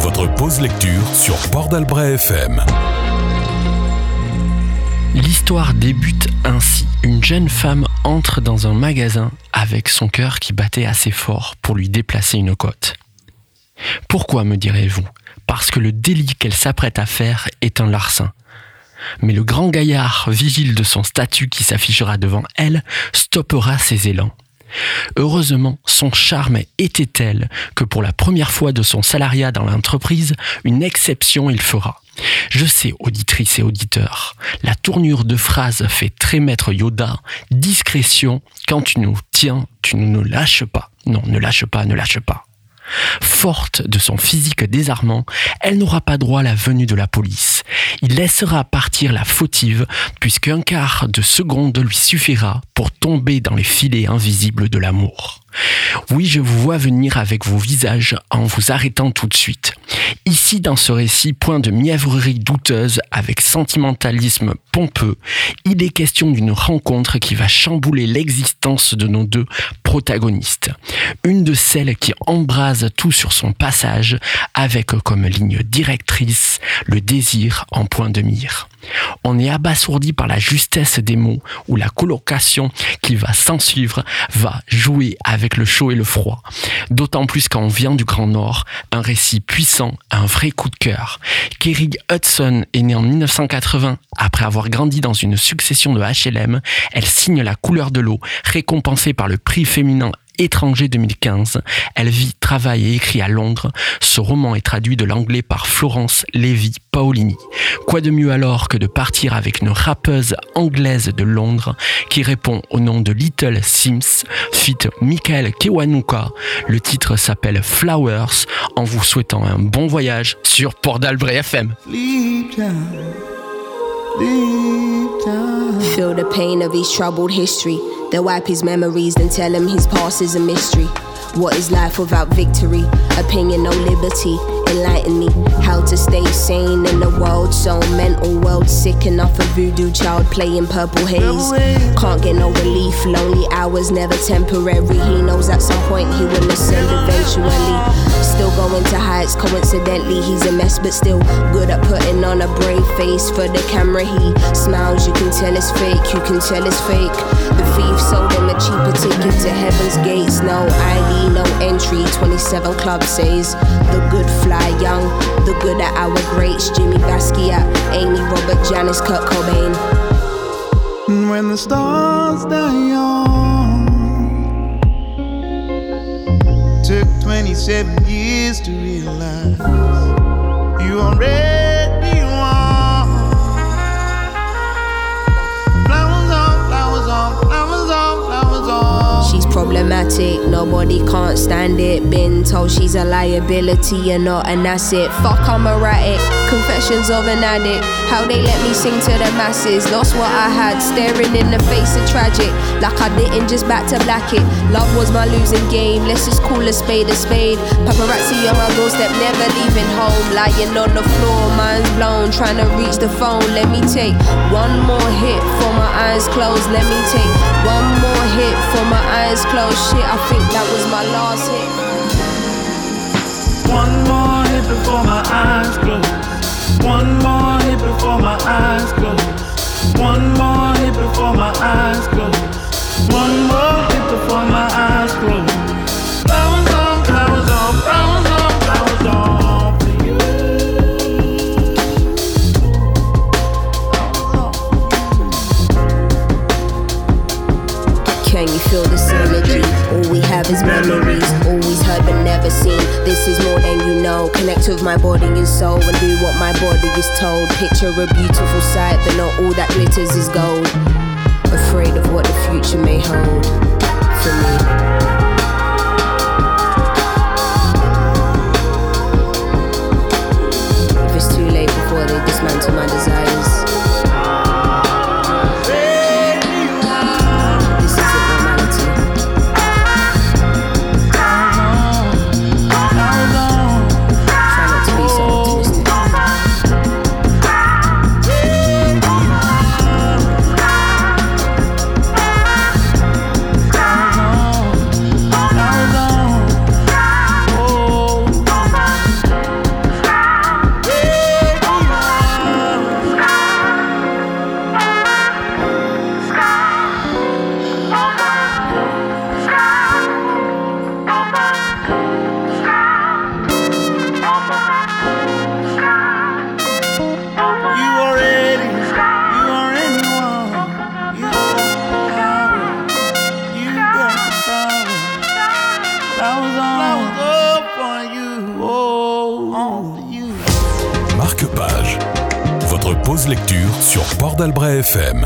Votre pause lecture sur Port FM. L'histoire débute ainsi. Une jeune femme entre dans un magasin avec son cœur qui battait assez fort pour lui déplacer une côte. Pourquoi me direz-vous? Parce que le délit qu'elle s'apprête à faire est un larcin. Mais le grand gaillard, vigile de son statut qui s'affichera devant elle, stoppera ses élans. Heureusement, son charme était tel que pour la première fois de son salariat dans l'entreprise, une exception il fera. Je sais, auditrice et auditeur, la tournure de phrase fait très maître Yoda, discrétion, quand tu nous tiens, tu ne nous lâches pas. Non, ne lâche pas, ne lâche pas. Forte de son physique désarmant, elle n'aura pas droit à la venue de la police. Il laissera partir la fautive, puisqu'un quart de seconde lui suffira pour tomber dans les filets invisibles de l'amour. Oui, je vous vois venir avec vos visages en vous arrêtant tout de suite. Ici, dans ce récit, point de mièvrerie douteuse avec sentimentalisme pompeux, il est question d'une rencontre qui va chambouler l'existence de nos deux protagonistes. Une de celles qui embrase tout sur son passage avec comme ligne directrice le désir en point de mire. On est abasourdi par la justesse des mots ou la colocation qui va s'ensuivre va jouer avec le chaud et le froid. D'autant plus quand on vient du Grand Nord, un récit puissant, un vrai coup de cœur. Kerry Hudson est née en 1980. Après avoir grandi dans une succession de HLM, elle signe la couleur de l'eau, récompensée par le prix féminin étranger 2015. Elle vit, travaille et écrit à Londres. Ce roman est traduit de l'anglais par Florence Lévy Paolini. Quoi de mieux alors que de partir avec une rappeuse anglaise de Londres qui répond au nom de Little Sims, fit Michael Kewanuka. Le titre s'appelle Flowers en vous souhaitant un bon voyage sur Port d'Albret FM. Feel the pain of his troubled history. They wipe his memories, then tell him his past is a mystery. What is life without victory? Opinion, no liberty. Enlighten me how to stay sane in a world so mental. World sick enough of voodoo child playing purple haze. Can't get no relief. Lonely hours never temporary. He knows at some point he will ascend eventually. Still going to heights. Coincidentally, he's a mess, but still good at putting on a brave face for the camera. He smiles. You can tell it's fake. You can tell it's fake. Thief sold him a cheaper ticket to heaven's gates. No ID, no entry. 27 Club says the good fly young, the good at our greats. Jimmy Basquiat, Amy, Robert, Janice, Kurt Cobain. When the stars die young, took 27 years to realize you already Nace nobody can't stand it. Been told she's a liability and not an asset. Fuck, I'm erratic. Confessions of an addict. How they let me sing to the masses. Lost what I had, staring in the face of tragic. Like I didn't just back to black it. Love was my losing game. Let's just call a spade a spade. Paparazzi on my doorstep, never leaving home. Lying on the floor, mind's blown. Trying to reach the phone. Let me take one more hit for my eyes closed. Let me take one more hit for my eyes closed. Shit, I think that was my last hit. One more hit before my You feel this energy? All we have is memories, always heard but never seen. This is more than you know. Connect with my body and soul and do what my body is told. Picture a beautiful sight, but not all that glitters is gold. Afraid of what the future may hold for me. Lecture sur Port FM.